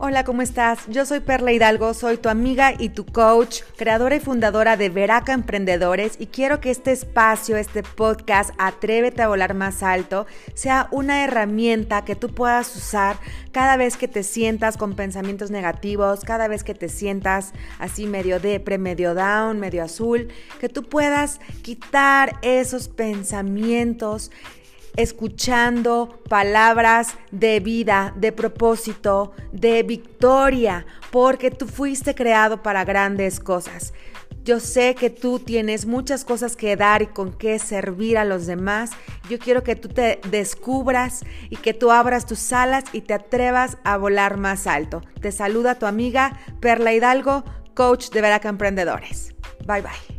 Hola, ¿cómo estás? Yo soy Perla Hidalgo, soy tu amiga y tu coach, creadora y fundadora de Veraca Emprendedores y quiero que este espacio, este podcast, Atrévete a volar más alto, sea una herramienta que tú puedas usar cada vez que te sientas con pensamientos negativos, cada vez que te sientas así medio depre, medio down, medio azul, que tú puedas quitar esos pensamientos escuchando palabras de vida, de propósito, de victoria, porque tú fuiste creado para grandes cosas. Yo sé que tú tienes muchas cosas que dar y con qué servir a los demás. Yo quiero que tú te descubras y que tú abras tus alas y te atrevas a volar más alto. Te saluda tu amiga Perla Hidalgo, coach de Veraca Emprendedores. Bye bye.